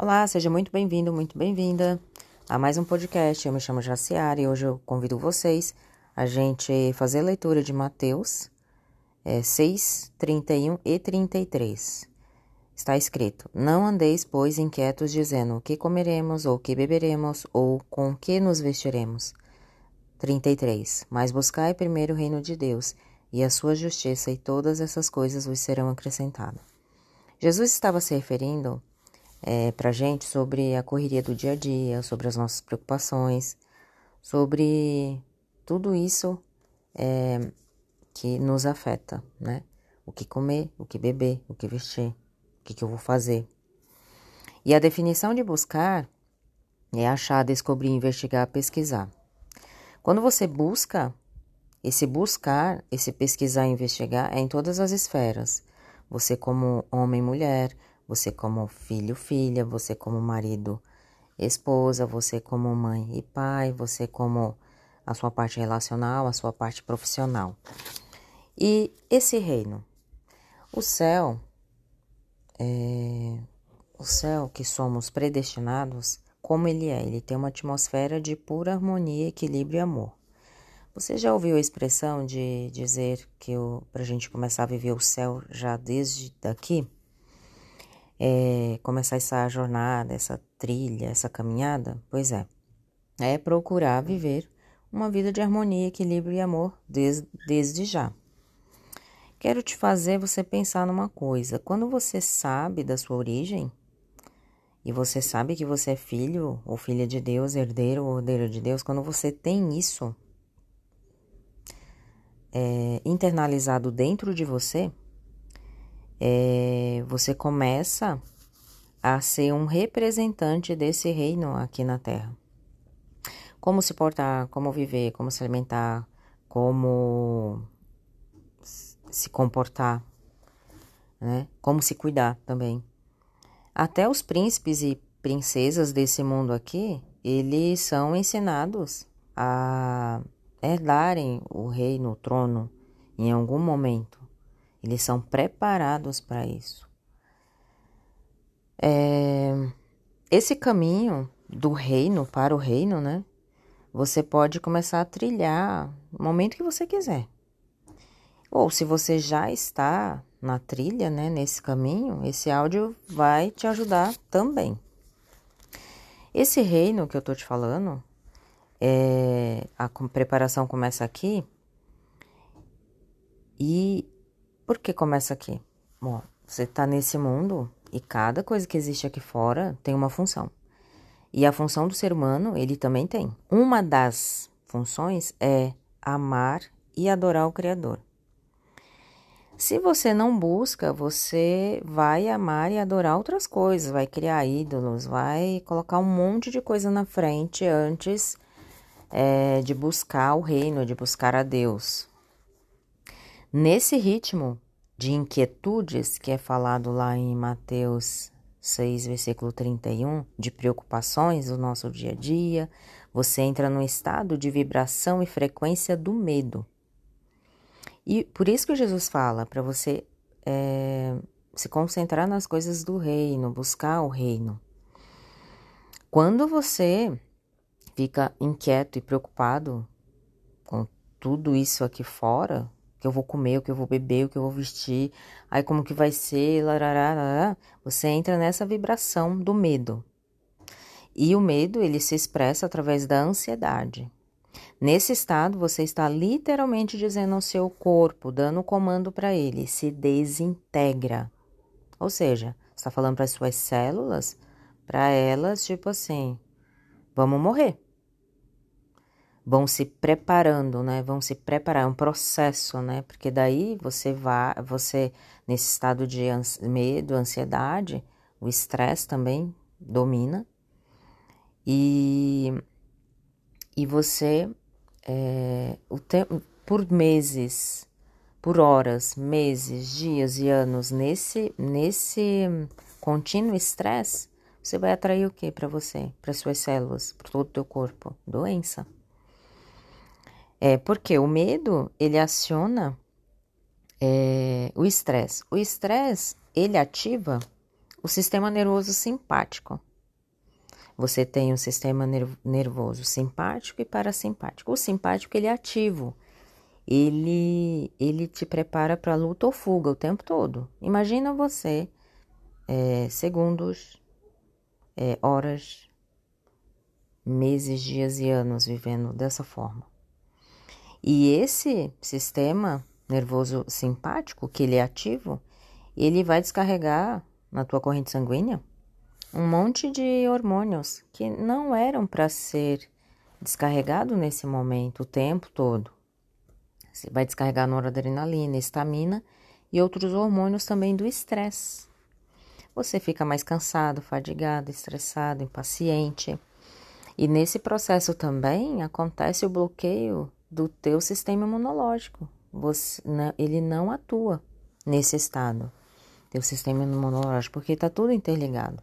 Olá, seja muito bem-vindo, muito bem-vinda a mais um podcast. Eu me chamo Jaciara e hoje eu convido vocês a gente fazer a leitura de Mateus é, 6, 31 e 33. Está escrito: Não andeis, pois, inquietos, dizendo o que comeremos, ou o que beberemos, ou com que nos vestiremos. 33. Mas buscai primeiro o reino de Deus e a sua justiça, e todas essas coisas vos serão acrescentadas. Jesus estava se referindo é, para gente sobre a correria do dia a dia, sobre as nossas preocupações, sobre tudo isso é, que nos afeta, né? O que comer, o que beber, o que vestir, o que, que eu vou fazer. E a definição de buscar é achar, descobrir, investigar, pesquisar. Quando você busca, esse buscar, esse pesquisar e investigar é em todas as esferas. Você como homem e mulher, você como filho, filha, você como marido, esposa, você como mãe e pai, você como a sua parte relacional, a sua parte profissional. E esse reino, o céu, é, o céu que somos predestinados, como ele é, ele tem uma atmosfera de pura harmonia, equilíbrio e amor. Você já ouviu a expressão de dizer que para a gente começar a viver o céu já desde daqui? É, começar essa jornada, essa trilha, essa caminhada? Pois é, é procurar viver uma vida de harmonia, equilíbrio e amor desde, desde já. Quero te fazer você pensar numa coisa: quando você sabe da sua origem, e você sabe que você é filho ou filha de Deus, herdeiro ou herdeira de Deus, quando você tem isso é, internalizado dentro de você, é, você começa a ser um representante desse reino aqui na Terra. Como se portar, como viver, como se alimentar, como se comportar, né? Como se cuidar também. Até os príncipes e princesas desse mundo aqui, eles são ensinados a herdarem o reino, o trono, em algum momento. Eles são preparados para isso. É, esse caminho do reino para o reino, né? Você pode começar a trilhar no momento que você quiser. Ou se você já está na trilha, né, nesse caminho, esse áudio vai te ajudar também. Esse reino que eu tô te falando, é, a preparação começa aqui e por que começa aqui? Bom, você está nesse mundo e cada coisa que existe aqui fora tem uma função. E a função do ser humano, ele também tem. Uma das funções é amar e adorar o Criador. Se você não busca, você vai amar e adorar outras coisas, vai criar ídolos, vai colocar um monte de coisa na frente antes é, de buscar o reino, de buscar a Deus. Nesse ritmo de inquietudes, que é falado lá em Mateus 6, versículo 31, de preocupações do nosso dia a dia, você entra num estado de vibração e frequência do medo. E por isso que Jesus fala para você é, se concentrar nas coisas do reino, buscar o reino. Quando você fica inquieto e preocupado com tudo isso aqui fora, que eu vou comer, o que eu vou beber, o que eu vou vestir, aí como que vai ser, larará, você entra nessa vibração do medo. E o medo, ele se expressa através da ansiedade. Nesse estado, você está literalmente dizendo ao seu corpo, dando o comando para ele, se desintegra. Ou seja, está falando para as suas células, para elas, tipo assim, vamos morrer vão se preparando, né? Vão se preparar, é um processo, né? Porque daí você vai, você nesse estado de medo, ansiedade, o estresse também domina e e você é, o tempo por meses, por horas, meses, dias e anos nesse nesse contínuo estresse, você vai atrair o que para você, para suas células, para todo o teu corpo? Doença. É porque o medo ele aciona é, o estresse. O estresse ele ativa o sistema nervoso simpático. você tem um sistema nervoso simpático e parasimpático. O simpático ele é ativo. Ele, ele te prepara para luta ou fuga o tempo todo. Imagina você é, segundos, é, horas, meses, dias e anos vivendo dessa forma. E esse sistema nervoso simpático, que ele é ativo, ele vai descarregar na tua corrente sanguínea um monte de hormônios que não eram para ser descarregado nesse momento o tempo todo. Você vai descarregar noradrenalina, estamina e outros hormônios também do estresse. Você fica mais cansado, fadigado, estressado, impaciente. E nesse processo também acontece o bloqueio do teu sistema imunológico. Você, né, ele não atua nesse estado, teu sistema imunológico, porque está tudo interligado.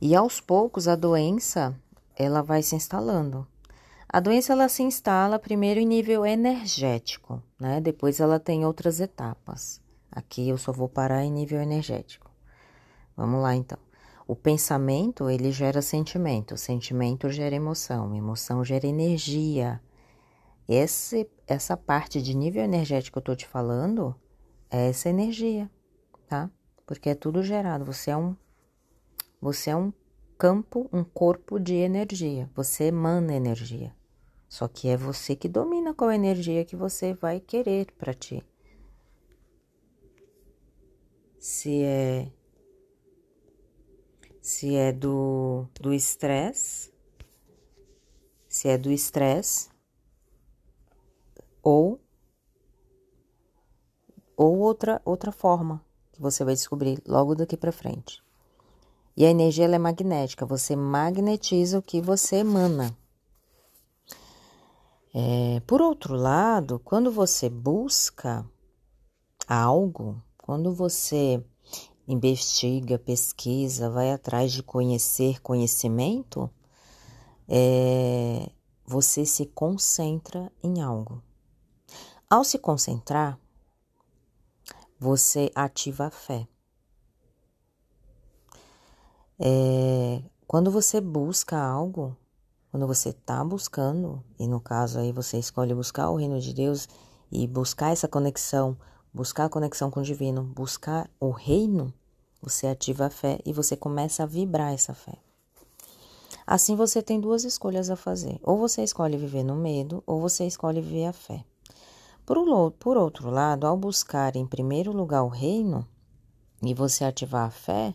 E aos poucos a doença ela vai se instalando. A doença ela se instala primeiro em nível energético, né? Depois ela tem outras etapas. Aqui eu só vou parar em nível energético. Vamos lá então. O pensamento ele gera sentimento, sentimento gera emoção, emoção gera energia. Esse, essa parte de nível energético que eu tô te falando é essa energia, tá? Porque é tudo gerado. Você é um você é um campo, um corpo de energia. Você emana energia. Só que é você que domina qual energia que você vai querer para ti. Se é se é do do estresse, se é do estresse ou ou outra outra forma que você vai descobrir logo daqui para frente. E a energia é magnética, você magnetiza o que você emana. É, por outro lado, quando você busca algo, quando você investiga, pesquisa, vai atrás de conhecer conhecimento, é, você se concentra em algo. Ao se concentrar, você ativa a fé. É, quando você busca algo, quando você está buscando, e no caso aí você escolhe buscar o reino de Deus e buscar essa conexão, buscar a conexão com o divino, buscar o reino, você ativa a fé e você começa a vibrar essa fé. Assim você tem duas escolhas a fazer. Ou você escolhe viver no medo, ou você escolhe viver a fé. Por, outro lado, ao buscar em primeiro lugar o reino e você ativar a fé,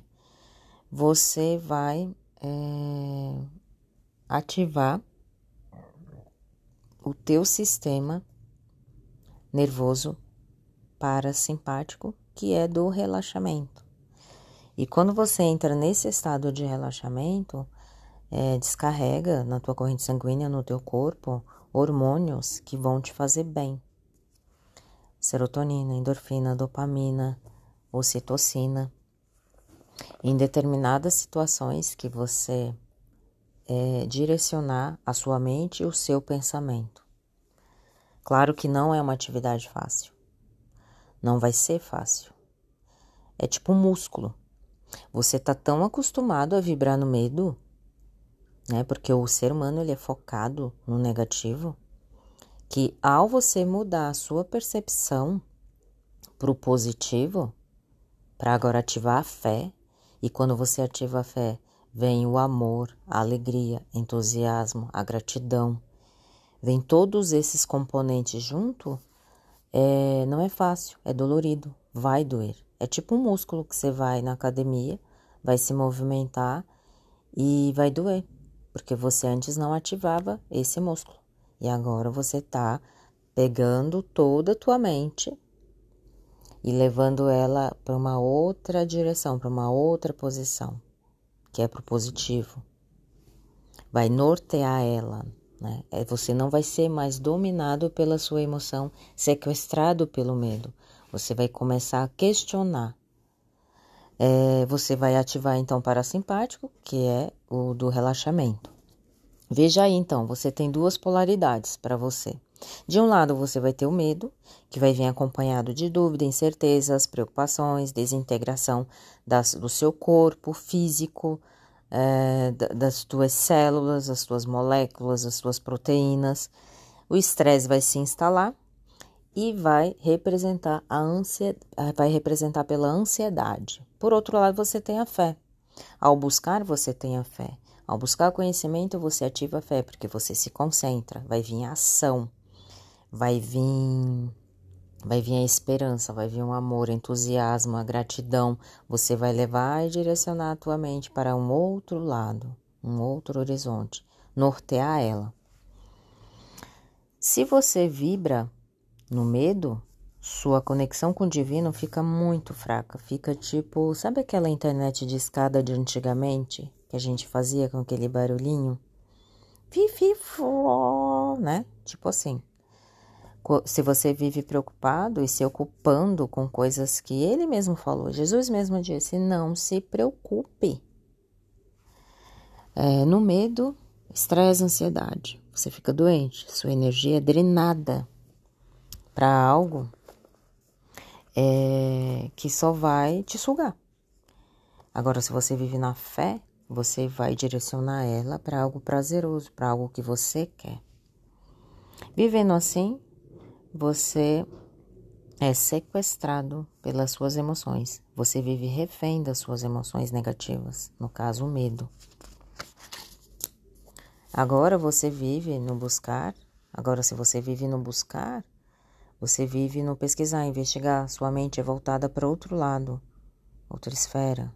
você vai é, ativar o teu sistema nervoso parasimpático, que é do relaxamento. E quando você entra nesse estado de relaxamento, é, descarrega na tua corrente sanguínea, no teu corpo, hormônios que vão te fazer bem. Serotonina, endorfina, dopamina, ocitocina em determinadas situações que você é, direcionar a sua mente e o seu pensamento. Claro que não é uma atividade fácil. Não vai ser fácil. É tipo um músculo. Você tá tão acostumado a vibrar no medo, né? Porque o ser humano ele é focado no negativo, que ao você mudar a sua percepção para o positivo, para agora ativar a fé, e quando você ativa a fé, vem o amor, a alegria, entusiasmo, a gratidão. Vem todos esses componentes junto, é, não é fácil, é dolorido, vai doer. É tipo um músculo que você vai na academia, vai se movimentar e vai doer, porque você antes não ativava esse músculo. E agora você está pegando toda a tua mente e levando ela para uma outra direção, para uma outra posição, que é para o positivo. Vai nortear ela, né? É, você não vai ser mais dominado pela sua emoção, sequestrado pelo medo. Você vai começar a questionar. É, você vai ativar então o parasimpático, que é o do relaxamento. Veja aí então, você tem duas polaridades para você. De um lado, você vai ter o medo, que vai vir acompanhado de dúvida, incertezas, preocupações, desintegração das, do seu corpo físico, é, das tuas células, das tuas moléculas, das tuas proteínas. O estresse vai se instalar e vai representar a ansiedade, vai representar pela ansiedade. Por outro lado, você tem a fé. Ao buscar, você tem a fé. Ao buscar conhecimento, você ativa a fé, porque você se concentra, vai vir a ação, vai vir vai vir a esperança, vai vir um amor, entusiasmo, a gratidão. Você vai levar e direcionar a tua mente para um outro lado, um outro horizonte, nortear ela. Se você vibra no medo, sua conexão com o divino fica muito fraca. Fica tipo, sabe aquela internet de escada de antigamente que a gente fazia com aquele barulhinho? Fifi, né? Tipo assim. Se você vive preocupado e se ocupando com coisas que ele mesmo falou, Jesus mesmo disse: não se preocupe. É, no medo, estresse, ansiedade. Você fica doente, sua energia é drenada para algo é, que só vai te sugar. Agora, se você vive na fé, você vai direcionar ela para algo prazeroso, para algo que você quer. Vivendo assim, você é sequestrado pelas suas emoções. Você vive refém das suas emoções negativas, no caso, o medo. Agora você vive no buscar. Agora, se você vive no buscar, você vive no pesquisar, investigar, sua mente é voltada para outro lado, outra esfera,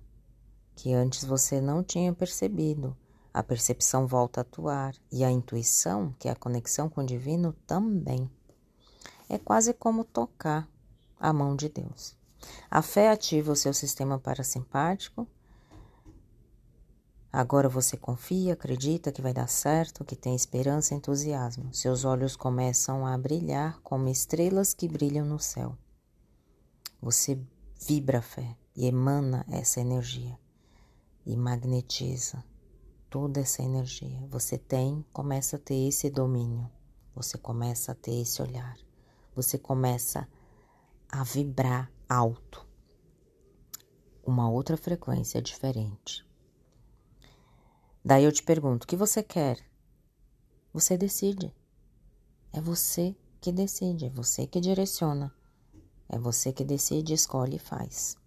que antes você não tinha percebido. A percepção volta a atuar e a intuição, que é a conexão com o divino, também. É quase como tocar a mão de Deus. A fé ativa o seu sistema parasimpático Agora você confia, acredita que vai dar certo, que tem esperança e entusiasmo. Seus olhos começam a brilhar como estrelas que brilham no céu. Você vibra a fé e emana essa energia e magnetiza toda essa energia. Você tem, começa a ter esse domínio. Você começa a ter esse olhar. Você começa a vibrar alto. Uma outra frequência diferente. Daí eu te pergunto: o que você quer? Você decide. É você que decide, é você que direciona. É você que decide, escolhe e faz.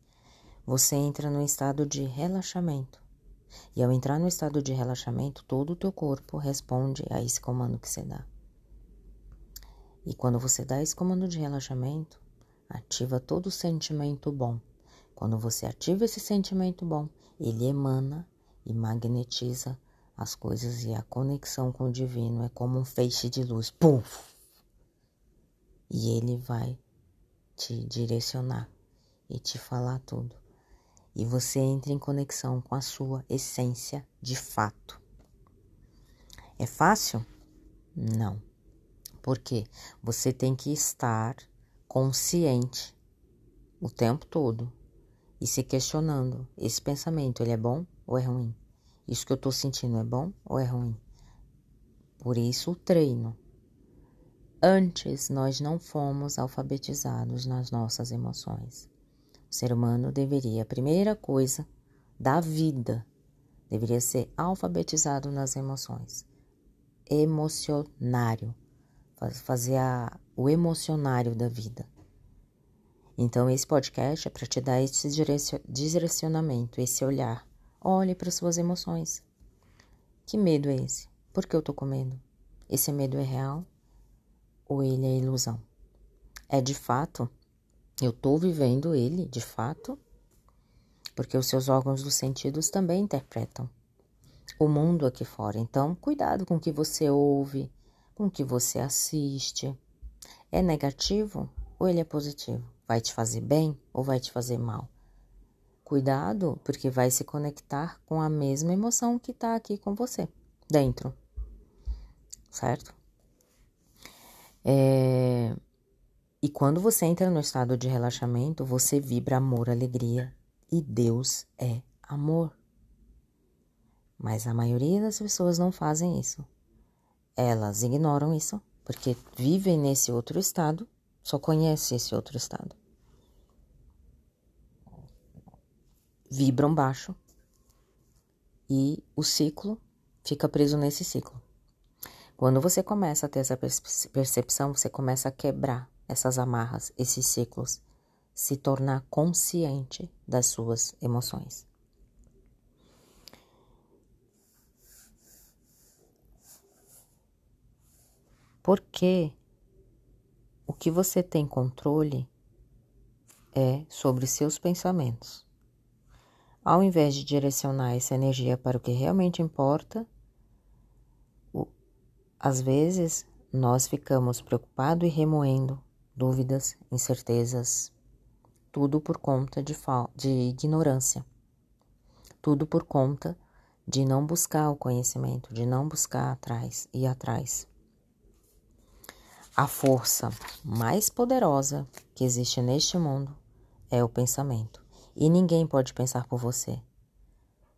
Você entra no estado de relaxamento. E ao entrar no estado de relaxamento, todo o teu corpo responde a esse comando que você dá. E quando você dá esse comando de relaxamento, ativa todo o sentimento bom. Quando você ativa esse sentimento bom, ele emana e magnetiza as coisas e a conexão com o divino é como um feixe de luz, puf! E ele vai te direcionar e te falar tudo. E você entra em conexão com a sua essência de fato. É fácil? Não. Porque você tem que estar consciente o tempo todo e se questionando: esse pensamento ele é bom ou é ruim? Isso que eu estou sentindo é bom ou é ruim? Por isso o treino. Antes nós não fomos alfabetizados nas nossas emoções. O ser humano deveria, a primeira coisa da vida, deveria ser alfabetizado nas emoções. Emocionário. Fazer a, o emocionário da vida. Então, esse podcast é para te dar esse direcionamento, esse olhar. Olhe para suas emoções. Que medo é esse? Por que eu tô com medo? Esse medo é real ou ele é ilusão? É de fato? Eu tô vivendo ele de fato? Porque os seus órgãos dos sentidos também interpretam o mundo aqui fora. Então, cuidado com o que você ouve, com que você assiste. É negativo ou ele é positivo? Vai te fazer bem ou vai te fazer mal? Cuidado, porque vai se conectar com a mesma emoção que está aqui com você, dentro. Certo? É... E quando você entra no estado de relaxamento, você vibra amor, alegria. E Deus é amor. Mas a maioria das pessoas não fazem isso. Elas ignoram isso, porque vivem nesse outro estado, só conhecem esse outro estado. vibram baixo e o ciclo fica preso nesse ciclo. Quando você começa a ter essa percepção, você começa a quebrar essas amarras, esses ciclos, se tornar consciente das suas emoções. Porque o que você tem controle é sobre seus pensamentos. Ao invés de direcionar essa energia para o que realmente importa, às vezes nós ficamos preocupados e remoendo dúvidas, incertezas, tudo por conta de, de ignorância, tudo por conta de não buscar o conhecimento, de não buscar atrás e atrás. A força mais poderosa que existe neste mundo é o pensamento. E ninguém pode pensar por você.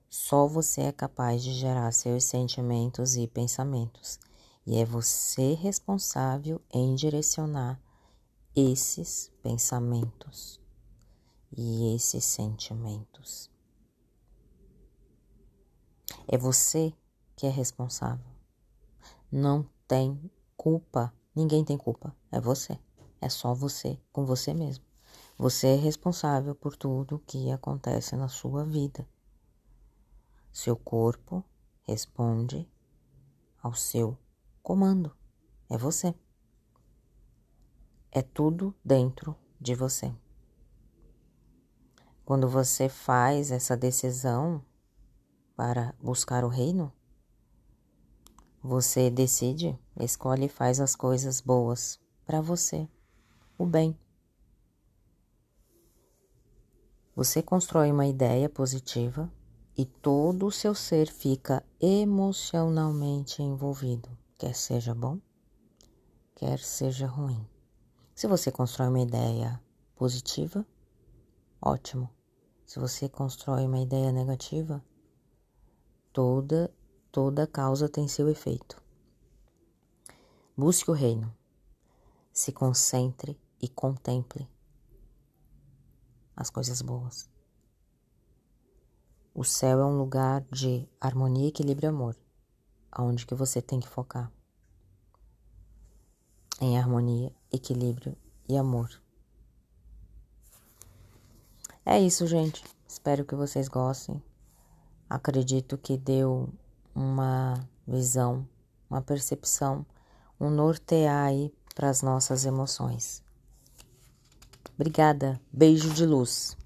Só você é capaz de gerar seus sentimentos e pensamentos. E é você responsável em direcionar esses pensamentos e esses sentimentos. É você que é responsável. Não tem culpa. Ninguém tem culpa. É você. É só você com você mesmo. Você é responsável por tudo que acontece na sua vida. Seu corpo responde ao seu comando. É você. É tudo dentro de você. Quando você faz essa decisão para buscar o reino, você decide, escolhe e faz as coisas boas para você, o bem. Você constrói uma ideia positiva e todo o seu ser fica emocionalmente envolvido, quer seja bom, quer seja ruim. Se você constrói uma ideia positiva, ótimo. Se você constrói uma ideia negativa, toda toda causa tem seu efeito. Busque o reino. Se concentre e contemple as coisas boas. O céu é um lugar de harmonia, equilíbrio e amor, aonde que você tem que focar. Em harmonia, equilíbrio e amor. É isso, gente. Espero que vocês gostem. Acredito que deu uma visão, uma percepção, um nortear aí para as nossas emoções. Obrigada. Beijo de luz.